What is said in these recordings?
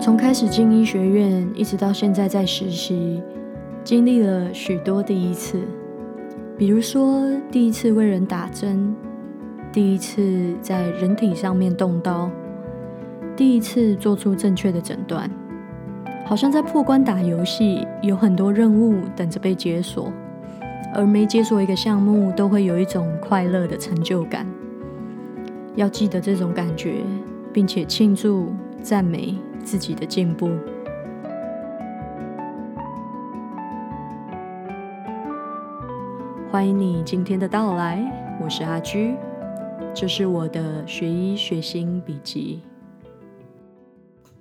从开始进医学院，一直到现在在实习，经历了许多第一次。比如说，第一次为人打针，第一次在人体上面动刀，第一次做出正确的诊断，好像在破关打游戏，有很多任务等着被解锁，而每解锁一个项目，都会有一种快乐的成就感。要记得这种感觉，并且庆祝、赞美。自己的进步。欢迎你今天的到来，我是阿居，这是我的学医学心笔记。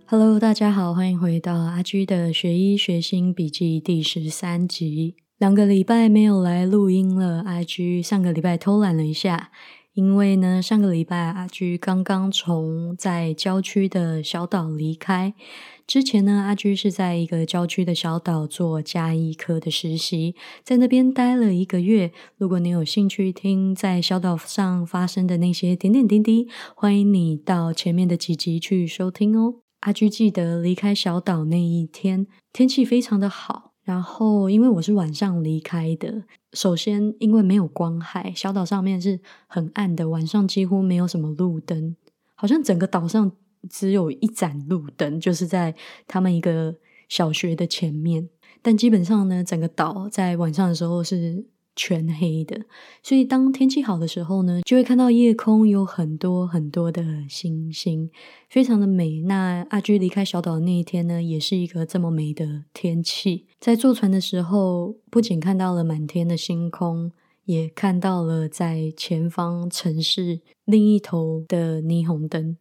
Hello，大家好，欢迎回到阿居的学医学心笔记第十三集。两个礼拜没有来录音了，阿居上个礼拜偷懒了一下。因为呢，上个礼拜阿居刚刚从在郊区的小岛离开。之前呢，阿居是在一个郊区的小岛做加医科的实习，在那边待了一个月。如果你有兴趣听在小岛上发生的那些点点滴滴，欢迎你到前面的几集去收听哦。阿居记得离开小岛那一天，天气非常的好。然后，因为我是晚上离开的，首先因为没有光害，小岛上面是很暗的，晚上几乎没有什么路灯，好像整个岛上只有一盏路灯，就是在他们一个小学的前面。但基本上呢，整个岛在晚上的时候是。全黑的，所以当天气好的时候呢，就会看到夜空有很多很多的星星，非常的美。那阿居离开小岛的那一天呢，也是一个这么美的天气。在坐船的时候，不仅看到了满天的星空，也看到了在前方城市另一头的霓虹灯，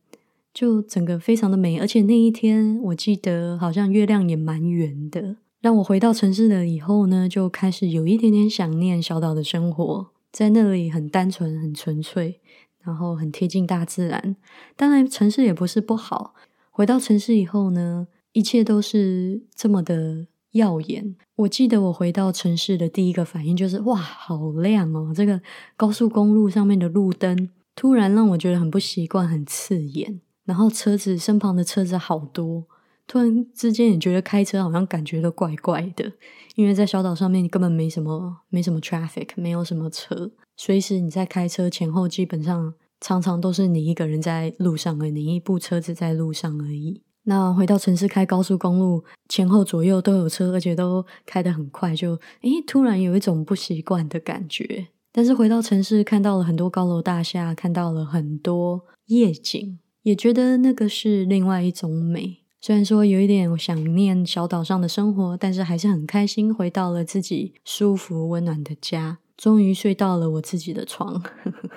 就整个非常的美。而且那一天，我记得好像月亮也蛮圆的。让我回到城市了以后呢，就开始有一点点想念小岛的生活，在那里很单纯、很纯粹，然后很贴近大自然。当然，城市也不是不好。回到城市以后呢，一切都是这么的耀眼。我记得我回到城市的第一个反应就是：哇，好亮哦！这个高速公路上面的路灯突然让我觉得很不习惯、很刺眼。然后车子身旁的车子好多。突然之间也觉得开车好像感觉都怪怪的，因为在小岛上面你根本没什么没什么 traffic，没有什么车，随时你在开车前后基本上常常都是你一个人在路上而，你一部车子在路上而已。那回到城市开高速公路，前后左右都有车，而且都开得很快，就诶突然有一种不习惯的感觉。但是回到城市，看到了很多高楼大厦，看到了很多夜景，也觉得那个是另外一种美。虽然说有一点想念小岛上的生活，但是还是很开心回到了自己舒服温暖的家，终于睡到了我自己的床。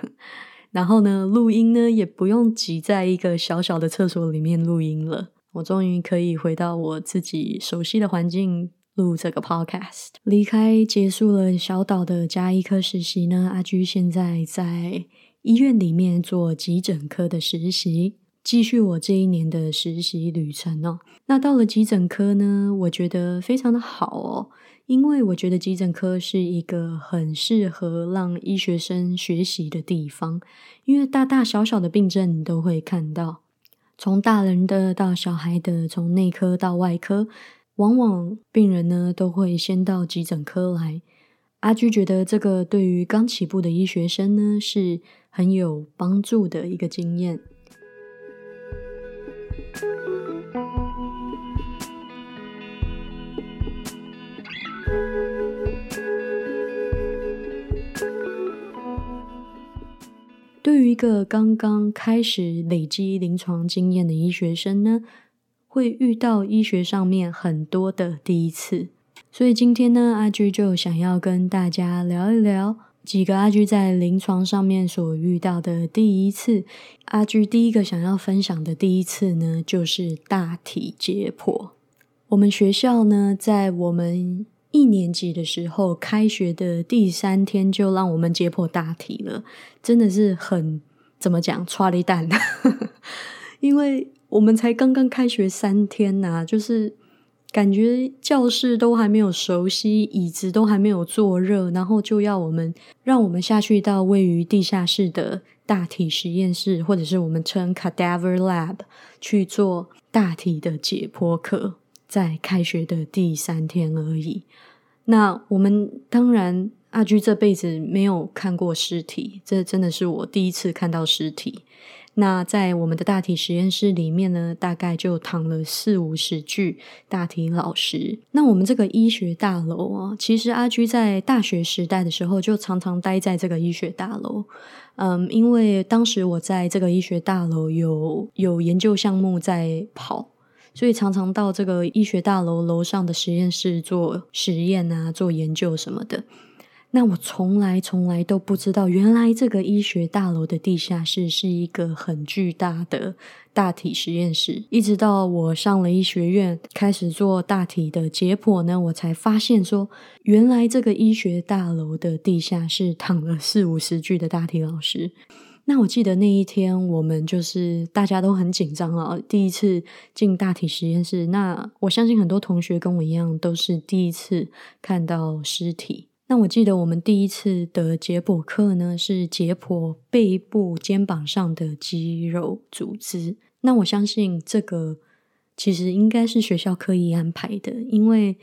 然后呢，录音呢也不用挤在一个小小的厕所里面录音了，我终于可以回到我自己熟悉的环境录这个 podcast。离开结束了小岛的加医科实习呢，阿居现在在医院里面做急诊科的实习。继续我这一年的实习旅程哦。那到了急诊科呢，我觉得非常的好哦，因为我觉得急诊科是一个很适合让医学生学习的地方，因为大大小小的病症你都会看到，从大人的到小孩的，从内科到外科，往往病人呢都会先到急诊科来。阿居觉得这个对于刚起步的医学生呢是很有帮助的一个经验。对于一个刚刚开始累积临床经验的医学生呢，会遇到医学上面很多的第一次，所以今天呢，阿居就想要跟大家聊一聊几个阿居在临床上面所遇到的第一次。阿居第一个想要分享的第一次呢，就是大体解剖。我们学校呢，在我们一年级的时候，开学的第三天就让我们解剖大体了，真的是很怎么讲，抓了一蛋，因为我们才刚刚开学三天呐，就是感觉教室都还没有熟悉，椅子都还没有坐热，然后就要我们让我们下去到位于地下室的大体实验室，或者是我们称 cadaver lab 去做大体的解剖课，在开学的第三天而已。那我们当然。阿居这辈子没有看过尸体，这真的是我第一次看到尸体。那在我们的大体实验室里面呢，大概就躺了四五十具大体老师。那我们这个医学大楼啊，其实阿居在大学时代的时候就常常待在这个医学大楼。嗯，因为当时我在这个医学大楼有有研究项目在跑，所以常常到这个医学大楼楼上的实验室做实验啊，做研究什么的。那我从来从来都不知道，原来这个医学大楼的地下室是一个很巨大的大体实验室。一直到我上了医学院，开始做大体的解剖呢，我才发现说，原来这个医学大楼的地下室躺了四五十具的大体老师。那我记得那一天，我们就是大家都很紧张啊，第一次进大体实验室。那我相信很多同学跟我一样，都是第一次看到尸体。那我记得我们第一次的解剖课呢，是解剖背部、肩膀上的肌肉组织。那我相信这个其实应该是学校刻意安排的，因为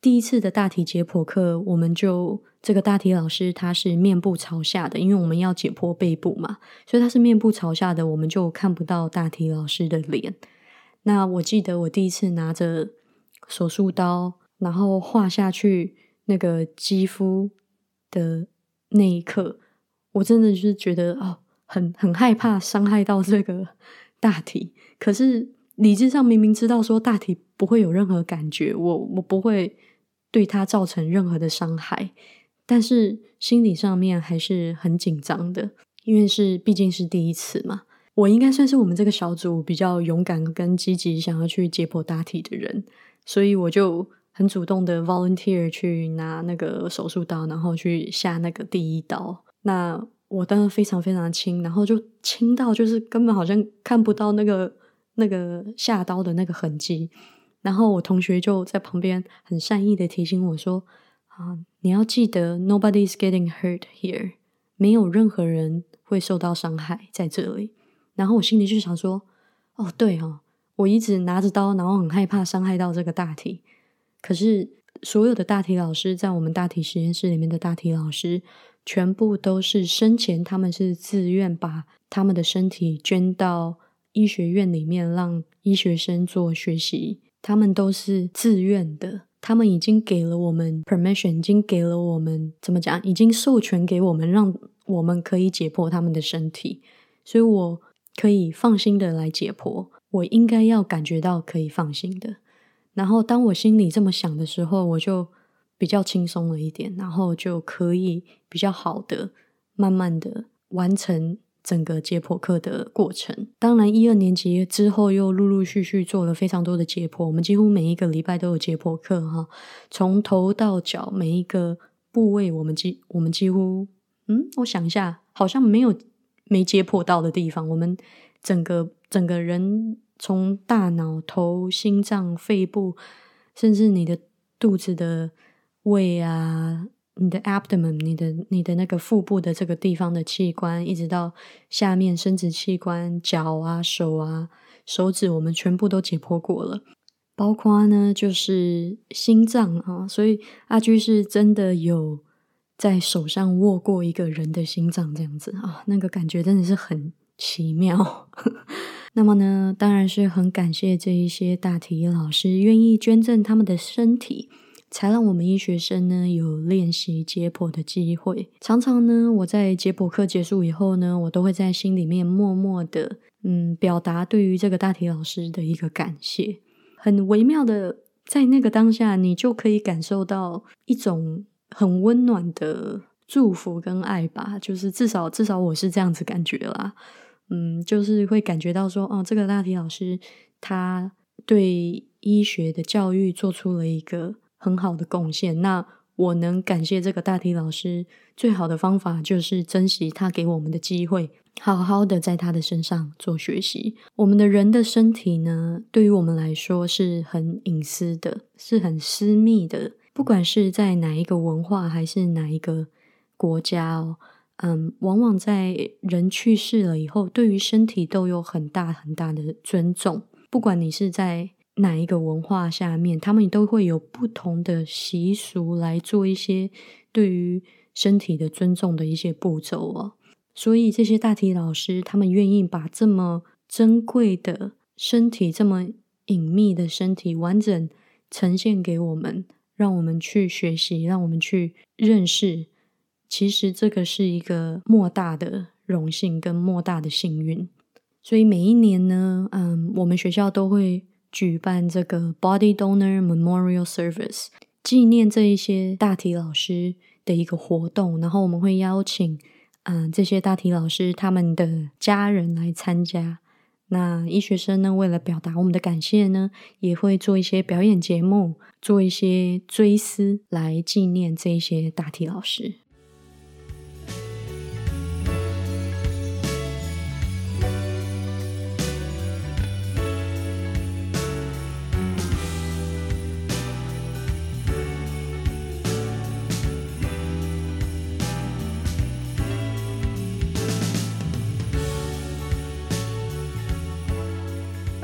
第一次的大体解剖课，我们就这个大体老师他是面部朝下的，因为我们要解剖背部嘛，所以他是面部朝下的，我们就看不到大体老师的脸。那我记得我第一次拿着手术刀，然后画下去。那个肌肤的那一刻，我真的就是觉得哦，很很害怕伤害到这个大体。可是理智上明明知道说大体不会有任何感觉，我我不会对它造成任何的伤害，但是心理上面还是很紧张的，因为是毕竟是第一次嘛。我应该算是我们这个小组比较勇敢跟积极想要去解剖大体的人，所以我就。很主动的 volunteer 去拿那个手术刀，然后去下那个第一刀。那我当时非常非常轻，然后就轻到就是根本好像看不到那个那个下刀的那个痕迹。然后我同学就在旁边很善意的提醒我说：“啊，你要记得 nobody's getting hurt here，没有任何人会受到伤害在这里。”然后我心里就想说：“哦，对哦，我一直拿着刀，然后很害怕伤害到这个大体。”可是，所有的大体老师在我们大体实验室里面的大体老师，全部都是生前他们是自愿把他们的身体捐到医学院里面，让医学生做学习。他们都是自愿的，他们已经给了我们 permission，已经给了我们怎么讲，已经授权给我们，让我们可以解剖他们的身体。所以我可以放心的来解剖，我应该要感觉到可以放心的。然后，当我心里这么想的时候，我就比较轻松了一点，然后就可以比较好的、慢慢的完成整个解剖课的过程。当然，一二年级之后又陆陆续续做了非常多的解剖，我们几乎每一个礼拜都有解剖课哈，从头到脚每一个部位，我们几我们几乎，嗯，我想一下，好像没有没解剖到的地方，我们整个整个人。从大脑、头、心脏、肺部，甚至你的肚子的胃啊，你的 abdomen，你的你的那个腹部的这个地方的器官，一直到下面生殖器官、脚啊、手啊、手指，我们全部都解剖过了。包括呢，就是心脏啊，所以阿居是真的有在手上握过一个人的心脏，这样子啊，那个感觉真的是很奇妙。那么呢，当然是很感谢这一些大体老师愿意捐赠他们的身体，才让我们医学生呢有练习解剖的机会。常常呢，我在解剖课结束以后呢，我都会在心里面默默的，嗯，表达对于这个大体老师的一个感谢。很微妙的，在那个当下，你就可以感受到一种很温暖的祝福跟爱吧。就是至少，至少我是这样子感觉啦。嗯，就是会感觉到说，哦，这个大体老师他对医学的教育做出了一个很好的贡献。那我能感谢这个大体老师最好的方法，就是珍惜他给我们的机会，好好的在他的身上做学习。我们的人的身体呢，对于我们来说是很隐私的，是很私密的。不管是在哪一个文化，还是哪一个国家哦，嗯，往往在人去世了以后，对于身体都有很大很大的尊重。不管你是在哪一个文化下面，他们都会有不同的习俗来做一些对于身体的尊重的一些步骤哦。所以这些大体老师，他们愿意把这么珍贵的身体、这么隐秘的身体完整呈现给我们，让我们去学习，让我们去认识。其实这个是一个莫大的荣幸跟莫大的幸运。所以每一年呢，嗯，我们学校都会举办这个 Body Donor Memorial Service，纪念这一些大体老师的一个活动。然后我们会邀请。嗯，这些大体老师他们的家人来参加。那医学生呢，为了表达我们的感谢呢，也会做一些表演节目，做一些追思，来纪念这些大体老师。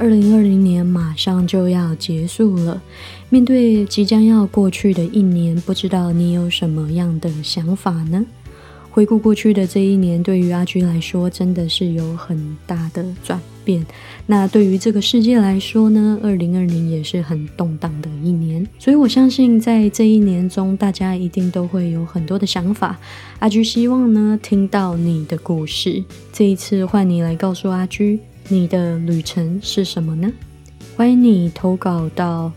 二零二零年马上就要结束了，面对即将要过去的一年，不知道你有什么样的想法呢？回顾过去的这一年，对于阿居来说，真的是有很大的转变。那对于这个世界来说呢？二零二零也是很动荡的一年，所以我相信在这一年中，大家一定都会有很多的想法。阿居希望呢，听到你的故事。这一次换你来告诉阿居。你的旅程是什么呢？欢迎你投稿到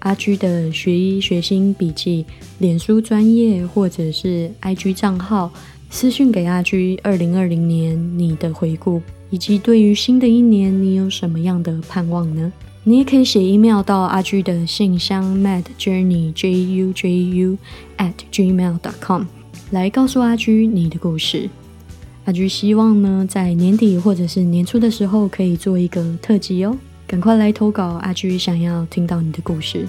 阿居的学医学心笔记脸书专业或者是 IG 账号私讯给阿居。二零二零年你的回顾，以及对于新的一年你有什么样的盼望呢？你也可以写 email 到阿居的信箱 madjourneyjuju@gmail.com 来告诉阿居你的故事。阿居希望呢，在年底或者是年初的时候，可以做一个特辑哦。赶快来投稿，阿居想要听到你的故事。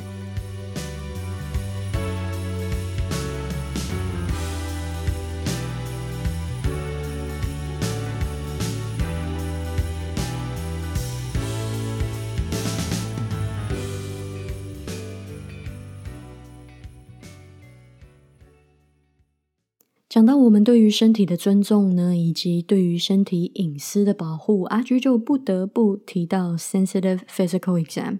对于身体的尊重呢，以及对于身体隐私的保护，阿菊就不得不提到 sensitive physical exam，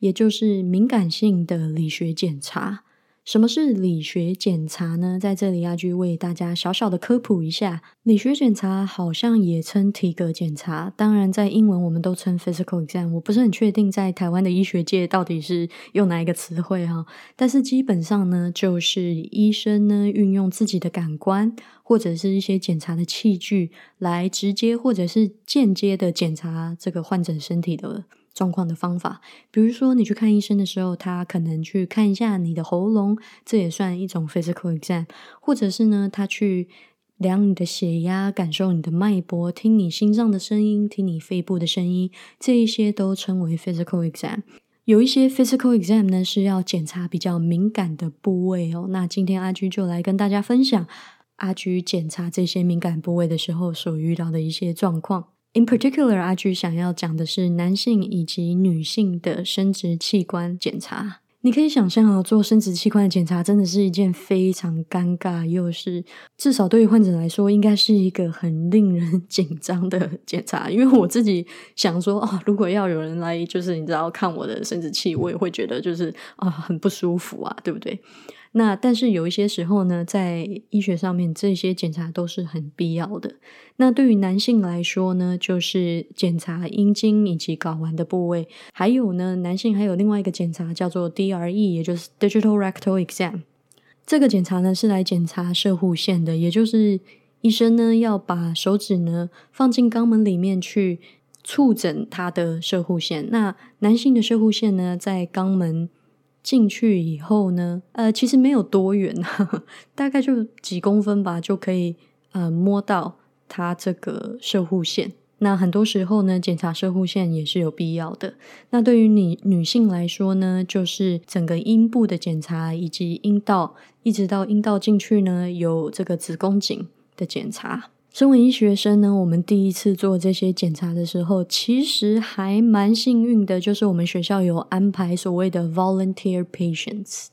也就是敏感性的理学检查。什么是理学检查呢？在这里，阿居为大家小小的科普一下。理学检查好像也称体格检查，当然在英文我们都称 physical exam。我不是很确定在台湾的医学界到底是用哪一个词汇哈。但是基本上呢，就是医生呢运用自己的感官或者是一些检查的器具，来直接或者是间接的检查这个患者身体的。状况的方法，比如说你去看医生的时候，他可能去看一下你的喉咙，这也算一种 physical exam，或者是呢，他去量你的血压，感受你的脉搏，听你心脏的声音，听你肺部的声音，这一些都称为 physical exam。有一些 physical exam 呢是要检查比较敏感的部位哦。那今天阿居就来跟大家分享阿居检查这些敏感部位的时候所遇到的一些状况。In particular，阿菊想要讲的是男性以及女性的生殖器官检查。你可以想象哦，做生殖器官的检查真的是一件非常尴尬，又是至少对于患者来说，应该是一个很令人 紧张的检查。因为我自己想说，哦，如果要有人来，就是你知道看我的生殖器，我也会觉得就是啊，很不舒服啊，对不对？那但是有一些时候呢，在医学上面，这些检查都是很必要的。那对于男性来说呢，就是检查阴茎以及睾丸的部位，还有呢，男性还有另外一个检查叫做 DRE，也就是 Digital Rectal Exam。这个检查呢是来检查射护腺的，也就是医生呢要把手指呢放进肛门里面去触诊他的射护腺。那男性的射护腺呢在肛门。进去以后呢，呃，其实没有多远，呵 呵大概就几公分吧，就可以呃摸到它这个射护线。那很多时候呢，检查射护线也是有必要的。那对于你女性来说呢，就是整个阴部的检查，以及阴道一直到阴道进去呢，有这个子宫颈的检查。身为医学生呢，我们第一次做这些检查的时候，其实还蛮幸运的，就是我们学校有安排所谓的 volunteer patients。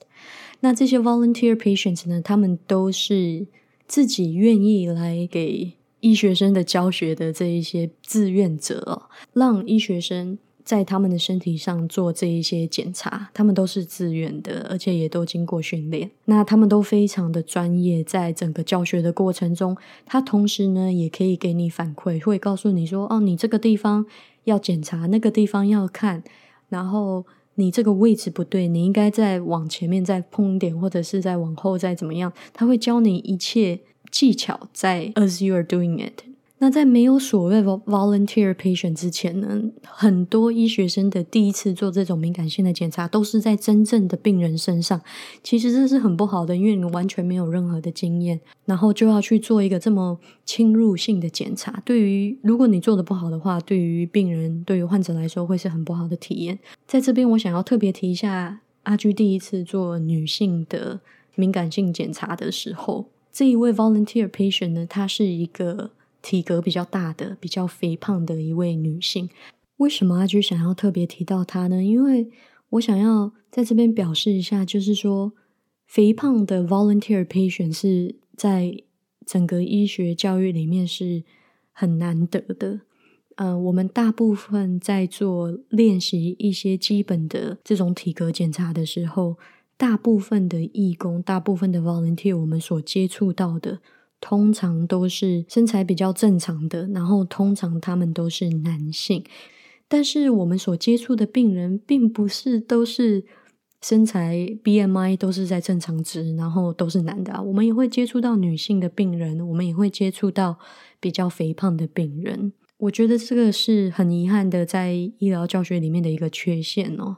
那这些 volunteer patients 呢，他们都是自己愿意来给。医学生的教学的这一些志愿者，让医学生在他们的身体上做这一些检查，他们都是自愿的，而且也都经过训练。那他们都非常的专业，在整个教学的过程中，他同时呢也可以给你反馈，会告诉你说：“哦，你这个地方要检查，那个地方要看，然后你这个位置不对，你应该再往前面再碰一点，或者是再往后再怎么样。”他会教你一切。技巧在 as you are doing it。那在没有所谓 volunteer patient 之前呢，很多医学生的第一次做这种敏感性的检查，都是在真正的病人身上。其实这是很不好的，因为你完全没有任何的经验，然后就要去做一个这么侵入性的检查。对于如果你做的不好的话，对于病人、对于患者来说，会是很不好的体验。在这边，我想要特别提一下，阿居第一次做女性的敏感性检查的时候。这一位 volunteer patient 呢，她是一个体格比较大的、比较肥胖的一位女性。为什么阿居想要特别提到她呢？因为我想要在这边表示一下，就是说，肥胖的 volunteer patient 是在整个医学教育里面是很难得的。嗯，我们大部分在做练习一些基本的这种体格检查的时候。大部分的义工，大部分的 volunteer，我们所接触到的，通常都是身材比较正常的，然后通常他们都是男性。但是我们所接触的病人，并不是都是身材 BMI 都是在正常值，然后都是男的。我们也会接触到女性的病人，我们也会接触到比较肥胖的病人。我觉得这个是很遗憾的，在医疗教学里面的一个缺陷哦。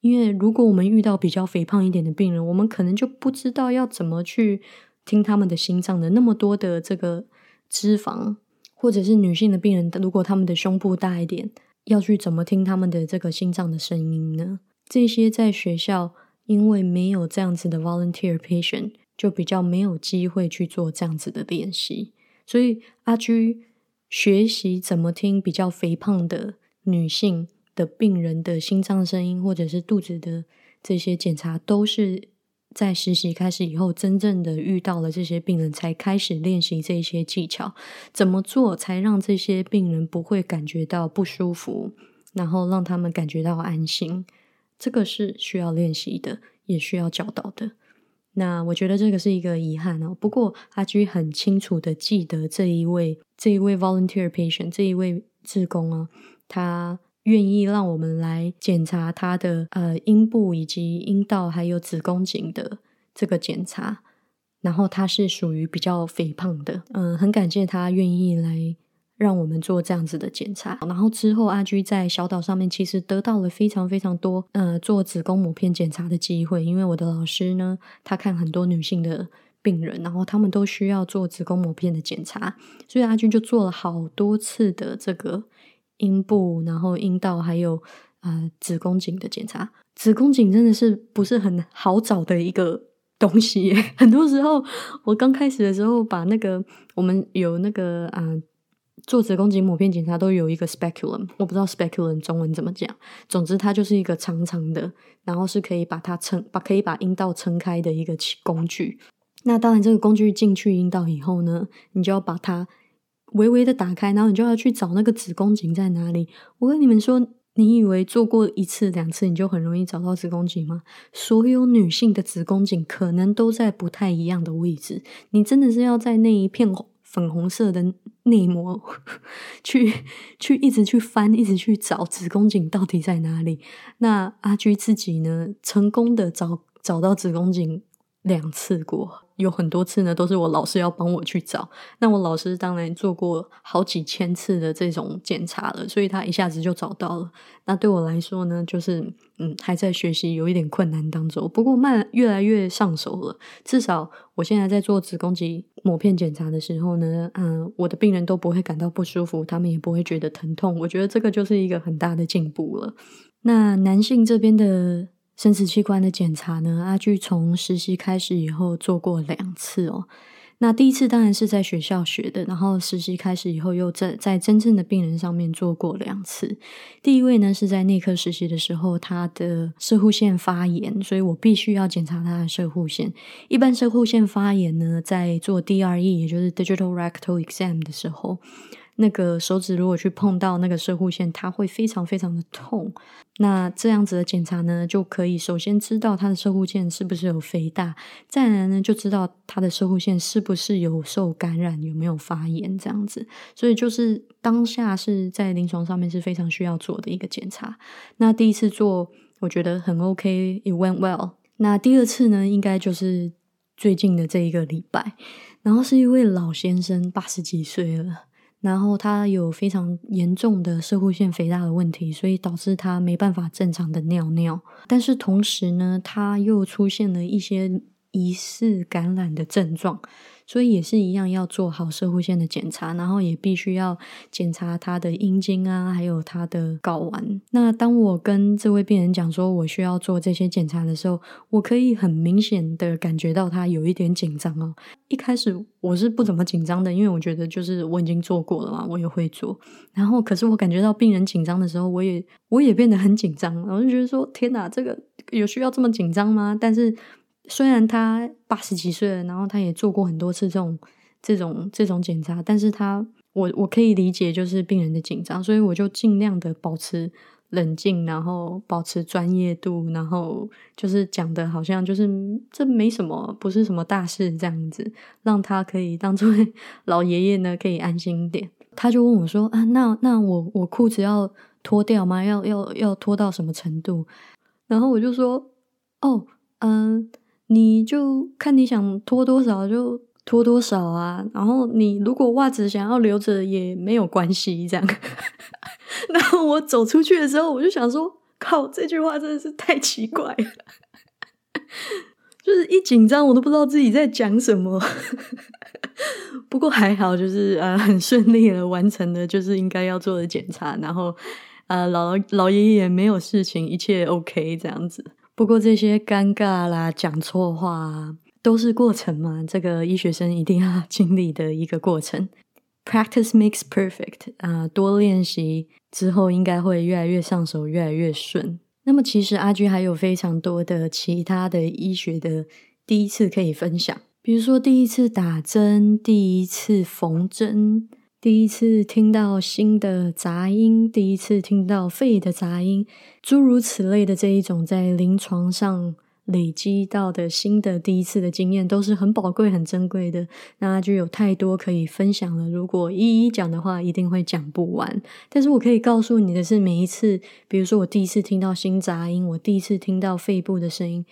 因为如果我们遇到比较肥胖一点的病人，我们可能就不知道要怎么去听他们的心脏的那么多的这个脂肪，或者是女性的病人，如果他们的胸部大一点，要去怎么听他们的这个心脏的声音呢？这些在学校因为没有这样子的 volunteer patient，就比较没有机会去做这样子的练习。所以阿居学习怎么听比较肥胖的女性。的病人的心脏声音，或者是肚子的这些检查，都是在实习开始以后，真正的遇到了这些病人，才开始练习这些技巧。怎么做才让这些病人不会感觉到不舒服，然后让他们感觉到安心？这个是需要练习的，也需要教导的。那我觉得这个是一个遗憾哦。不过阿居很清楚的记得这一位这一位 volunteer patient 这一位志工啊，他。愿意让我们来检查他的呃阴部以及阴道还有子宫颈的这个检查，然后他是属于比较肥胖的，嗯，很感谢他愿意来让我们做这样子的检查。然后之后阿居在小岛上面其实得到了非常非常多呃做子宫膜片检查的机会，因为我的老师呢，他看很多女性的病人，然后他们都需要做子宫膜片的检查，所以阿军就做了好多次的这个。阴部，然后阴道，还有呃子宫颈的检查。子宫颈真的是不是很好找的一个东西。很多时候，我刚开始的时候，把那个我们有那个啊做子宫颈抹片检查都有一个 speculum，我不知道 speculum 中文怎么讲。总之，它就是一个长长的，然后是可以把它撑，把可以把阴道撑开的一个工具。那当然，这个工具进去阴道以后呢，你就要把它。微微的打开，然后你就要去找那个子宫颈在哪里。我跟你们说，你以为做过一次两次你就很容易找到子宫颈吗？所有女性的子宫颈可能都在不太一样的位置。你真的是要在那一片粉红色的内膜 去去一直去翻，一直去找子宫颈到底在哪里。那阿居自己呢，成功的找找到子宫颈两次过。有很多次呢，都是我老师要帮我去找。那我老师当然做过好几千次的这种检查了，所以他一下子就找到了。那对我来说呢，就是嗯，还在学习，有一点困难当中。不过慢，越来越上手了。至少我现在在做子宫肌膜片检查的时候呢，嗯，我的病人都不会感到不舒服，他们也不会觉得疼痛。我觉得这个就是一个很大的进步了。那男性这边的。生殖器官的检查呢？阿巨从实习开始以后做过两次哦。那第一次当然是在学校学的，然后实习开始以后又在在真正的病人上面做过两次。第一位呢是在内科实习的时候，他的射护腺发炎，所以我必须要检查他的射护腺。一般射护腺发炎呢，在做 DRE，也就是 Digital Rectal Exam 的时候。那个手指如果去碰到那个射护线，它会非常非常的痛。那这样子的检查呢，就可以首先知道它的射护线是不是有肥大，再来呢就知道它的射护线是不是有受感染，有没有发炎这样子。所以就是当下是在临床上面是非常需要做的一个检查。那第一次做，我觉得很 OK，it went well。那第二次呢，应该就是最近的这一个礼拜，然后是一位老先生，八十几岁了。然后他有非常严重的射护腺肥大的问题，所以导致他没办法正常的尿尿。但是同时呢，他又出现了一些疑似感染的症状。所以也是一样，要做好射护线的检查，然后也必须要检查他的阴茎啊，还有他的睾丸。那当我跟这位病人讲说我需要做这些检查的时候，我可以很明显的感觉到他有一点紧张哦。一开始我是不怎么紧张的，因为我觉得就是我已经做过了嘛，我也会做。然后可是我感觉到病人紧张的时候，我也我也变得很紧张，我就觉得说天哪，这个有需要这么紧张吗？但是。虽然他八十几岁了，然后他也做过很多次这种、这种、这种检查，但是他我我可以理解就是病人的紧张，所以我就尽量的保持冷静，然后保持专业度，然后就是讲的好像就是这没什么，不是什么大事这样子，让他可以当这位老爷爷呢可以安心一点。他就问我说：“啊，那那我我裤子要脱掉吗？要要要脱到什么程度？”然后我就说：“哦，嗯。”你就看你想脱多少就脱多少啊，然后你如果袜子想要留着也没有关系，这样。然后我走出去的时候，我就想说，靠，这句话真的是太奇怪了，就是一紧张我都不知道自己在讲什么。不过还好，就是呃很顺利的完成了就是应该要做的检查，然后呃老老爷爷没有事情，一切 OK 这样子。不过这些尴尬啦、讲错话都是过程嘛，这个医学生一定要 经历的一个过程。Practice makes perfect 啊，多练习之后应该会越来越上手，越来越顺。那么其实阿居还有非常多的其他的医学的第一次可以分享，比如说第一次打针、第一次缝针。第一次听到新的杂音，第一次听到肺的杂音，诸如此类的这一种在临床上累积到的新的第一次的经验，都是很宝贵、很珍贵的。那就有太多可以分享了。如果一一讲的话，一定会讲不完。但是我可以告诉你的是，每一次，比如说我第一次听到新杂音，我第一次听到肺部的声音，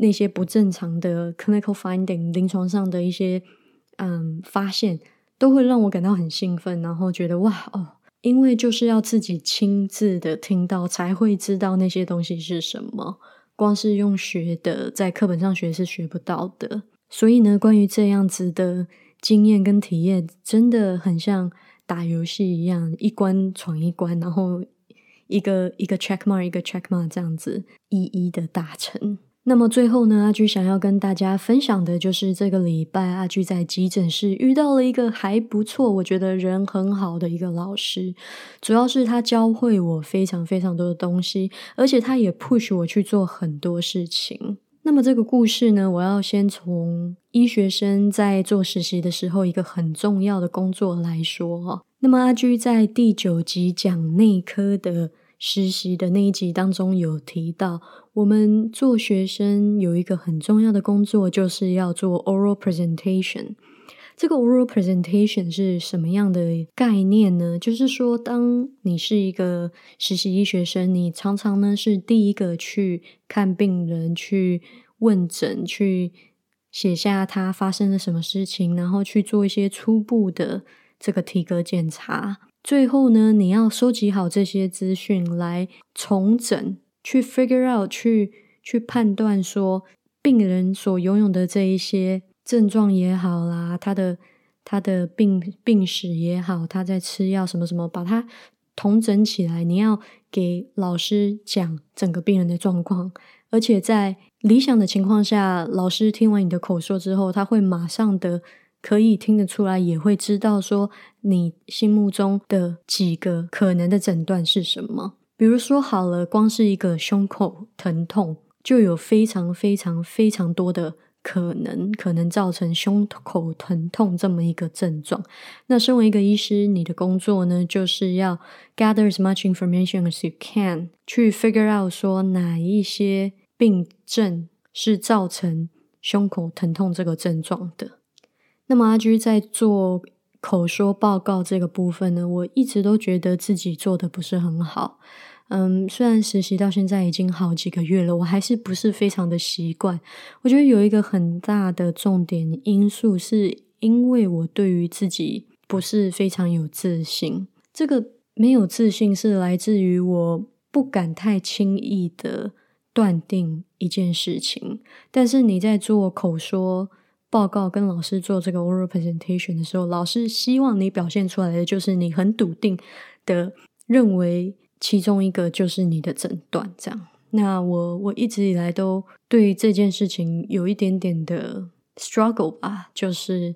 那些不正常的 clinical finding，临床上的一些嗯发现。都会让我感到很兴奋，然后觉得哇哦，因为就是要自己亲自的听到，才会知道那些东西是什么。光是用学的，在课本上学是学不到的。所以呢，关于这样子的经验跟体验，真的很像打游戏一样，一关闯一关，然后一个一个 check mark，一个 check mark 这样子一一的达成。那么最后呢，阿居想要跟大家分享的就是这个礼拜阿居在急诊室遇到了一个还不错，我觉得人很好的一个老师，主要是他教会我非常非常多的东西，而且他也 push 我去做很多事情。那么这个故事呢，我要先从医学生在做实习的时候一个很重要的工作来说哈。那么阿居在第九集讲内科的。实习的那一集当中有提到，我们做学生有一个很重要的工作，就是要做 oral presentation。这个 oral presentation 是什么样的概念呢？就是说，当你是一个实习医学生，你常常呢是第一个去看病人、去问诊、去写下他发生了什么事情，然后去做一些初步的这个体格检查。最后呢，你要收集好这些资讯来重整，去 figure out，去去判断说病人所拥有的这一些症状也好啦，他的他的病病史也好，他在吃药什么什么，把它统整起来。你要给老师讲整个病人的状况，而且在理想的情况下，老师听完你的口说之后，他会马上的可以听得出来，也会知道说你心目中的几个可能的诊断是什么。比如说好了，光是一个胸口疼痛，就有非常非常非常多的可能，可能造成胸口疼痛这么一个症状。那身为一个医师，你的工作呢，就是要 gather as much information as you can，去 figure out 说哪一些。病症是造成胸口疼痛这个症状的。那么阿居在做口说报告这个部分呢，我一直都觉得自己做的不是很好。嗯，虽然实习到现在已经好几个月了，我还是不是非常的习惯。我觉得有一个很大的重点因素，是因为我对于自己不是非常有自信。这个没有自信是来自于我不敢太轻易的。断定一件事情，但是你在做口说报告跟老师做这个 oral presentation 的时候，老师希望你表现出来的就是你很笃定的认为其中一个就是你的诊断。这样，那我我一直以来都对这件事情有一点点的 struggle 吧，就是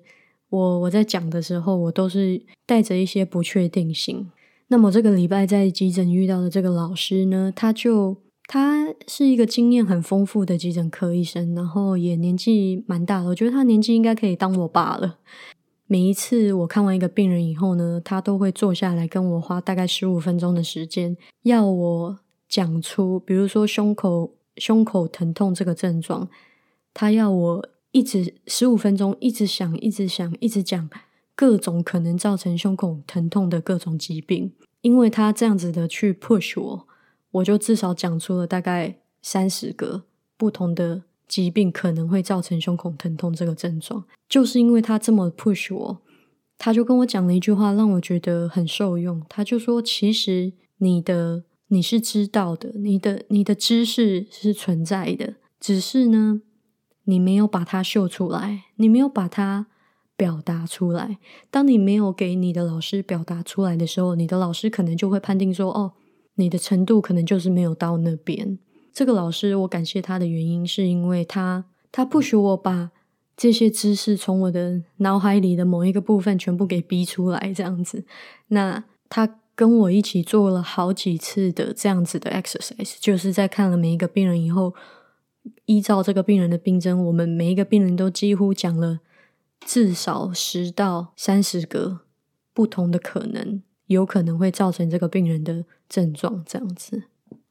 我我在讲的时候，我都是带着一些不确定性。那么这个礼拜在急诊遇到的这个老师呢，他就。他是一个经验很丰富的急诊科医生，然后也年纪蛮大了。我觉得他年纪应该可以当我爸了。每一次我看完一个病人以后呢，他都会坐下来跟我花大概十五分钟的时间，要我讲出，比如说胸口胸口疼痛这个症状，他要我一直十五分钟一直想，一直想，一直讲各种可能造成胸口疼痛的各种疾病，因为他这样子的去 push 我。我就至少讲出了大概三十个不同的疾病可能会造成胸口疼痛这个症状，就是因为他这么 push 我，他就跟我讲了一句话，让我觉得很受用。他就说：“其实你的你是知道的，你的你的知识是存在的，只是呢，你没有把它秀出来，你没有把它表达出来。当你没有给你的老师表达出来的时候，你的老师可能就会判定说：哦。”你的程度可能就是没有到那边。这个老师，我感谢他的原因，是因为他他不许我把这些知识从我的脑海里的某一个部分全部给逼出来，这样子。那他跟我一起做了好几次的这样子的 exercise，就是在看了每一个病人以后，依照这个病人的病症，我们每一个病人都几乎讲了至少十到三十个不同的可能。有可能会造成这个病人的症状这样子，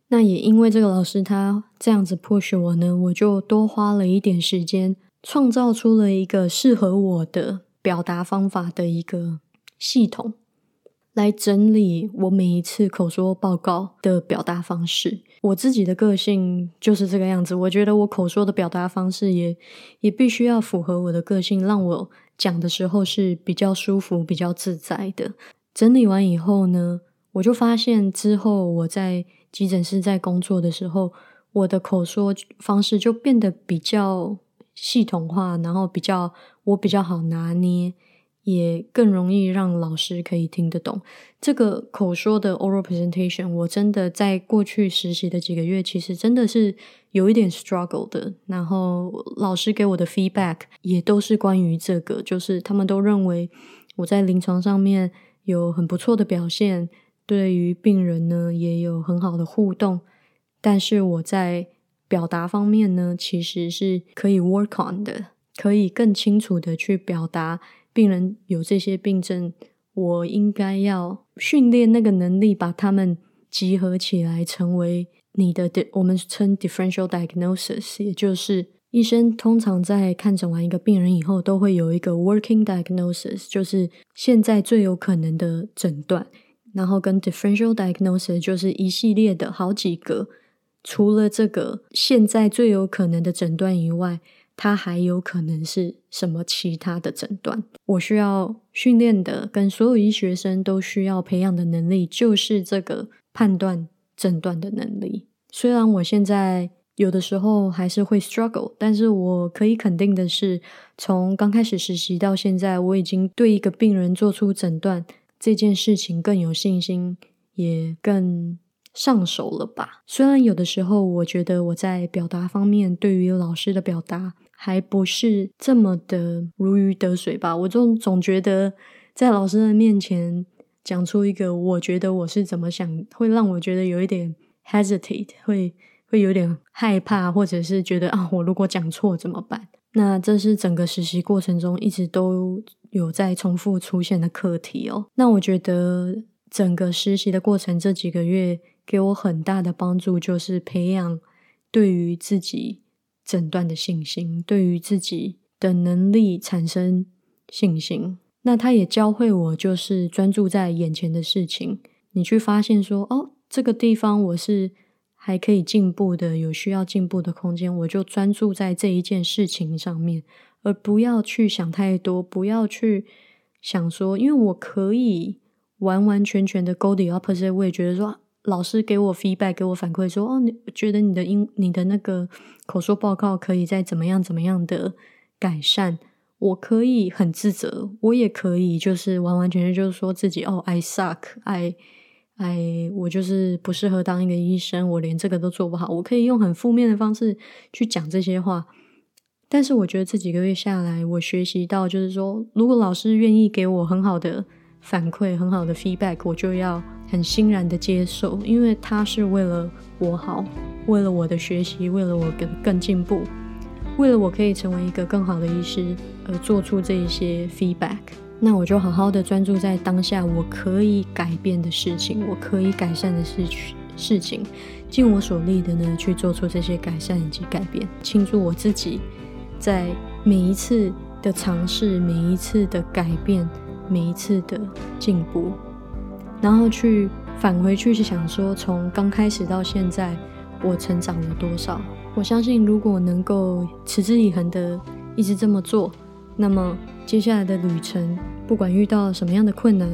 那也因为这个老师他这样子 push 我呢，我就多花了一点时间，创造出了一个适合我的表达方法的一个系统，来整理我每一次口说报告的表达方式。我自己的个性就是这个样子，我觉得我口说的表达方式也也必须要符合我的个性，让我讲的时候是比较舒服、比较自在的。整理完以后呢，我就发现之后我在急诊室在工作的时候，我的口说方式就变得比较系统化，然后比较我比较好拿捏，也更容易让老师可以听得懂。这个口说的 oral presentation，我真的在过去实习的几个月，其实真的是有一点 struggle 的。然后老师给我的 feedback 也都是关于这个，就是他们都认为我在临床上面。有很不错的表现，对于病人呢也有很好的互动，但是我在表达方面呢，其实是可以 work on 的，可以更清楚的去表达病人有这些病症，我应该要训练那个能力，把他们集合起来，成为你的我们称 differential diagnosis，也就是。医生通常在看诊完一个病人以后，都会有一个 working diagnosis，就是现在最有可能的诊断。然后跟 differential diagnosis 就是一系列的好几个，除了这个现在最有可能的诊断以外，它还有可能是什么其他的诊断。我需要训练的，跟所有医学生都需要培养的能力，就是这个判断诊断的能力。虽然我现在有的时候还是会 struggle，但是我可以肯定的是，从刚开始实习到现在，我已经对一个病人做出诊断这件事情更有信心，也更。上手了吧？虽然有的时候，我觉得我在表达方面对于老师的表达还不是这么的如鱼得水吧。我总总觉得在老师的面前讲出一个我觉得我是怎么想，会让我觉得有一点 hesitate，会会有点害怕，或者是觉得啊，我如果讲错怎么办？那这是整个实习过程中一直都有在重复出现的课题哦。那我觉得整个实习的过程这几个月。给我很大的帮助，就是培养对于自己诊断的信心，对于自己的能力产生信心。那他也教会我，就是专注在眼前的事情。你去发现说，哦，这个地方我是还可以进步的，有需要进步的空间，我就专注在这一件事情上面，而不要去想太多，不要去想说，因为我可以完完全全的 go the opposite，我也觉得说。老师给我 feedback，给我反馈说：“哦，你觉得你的英、你的那个口说报告可以再怎么样、怎么样的改善？”我可以很自责，我也可以就是完完全全就是说自己：“哦，I suck，I 哎我就是不适合当一个医生，我连这个都做不好。”我可以用很负面的方式去讲这些话。但是我觉得这几个月下来，我学习到就是说，如果老师愿意给我很好的反馈、很好的 feedback，我就要。很欣然的接受，因为他是为了我好，为了我的学习，为了我更更进步，为了我可以成为一个更好的医师而做出这一些 feedback。那我就好好的专注在当下我可以改变的事情，我可以改善的事事情，尽我所力的呢去做出这些改善以及改变，庆祝我自己在每一次的尝试，每一次的改变，每一次的进步。然后去返回去去想说，从刚开始到现在，我成长了多少？我相信，如果能够持之以恒的一直这么做，那么接下来的旅程，不管遇到什么样的困难，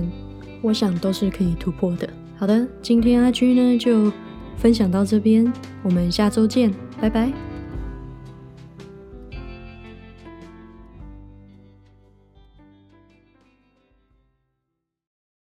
我想都是可以突破的。好的，今天阿居呢就分享到这边，我们下周见，拜拜。